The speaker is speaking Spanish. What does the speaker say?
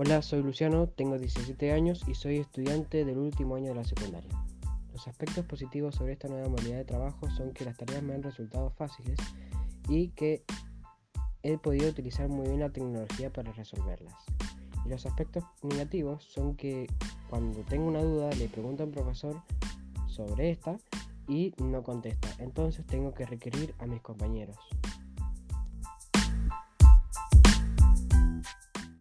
Hola, soy Luciano, tengo 17 años y soy estudiante del último año de la secundaria. Los aspectos positivos sobre esta nueva modalidad de trabajo son que las tareas me han resultado fáciles y que he podido utilizar muy bien la tecnología para resolverlas. Y los aspectos negativos son que cuando tengo una duda le pregunto a un profesor sobre esta y no contesta. Entonces tengo que requerir a mis compañeros.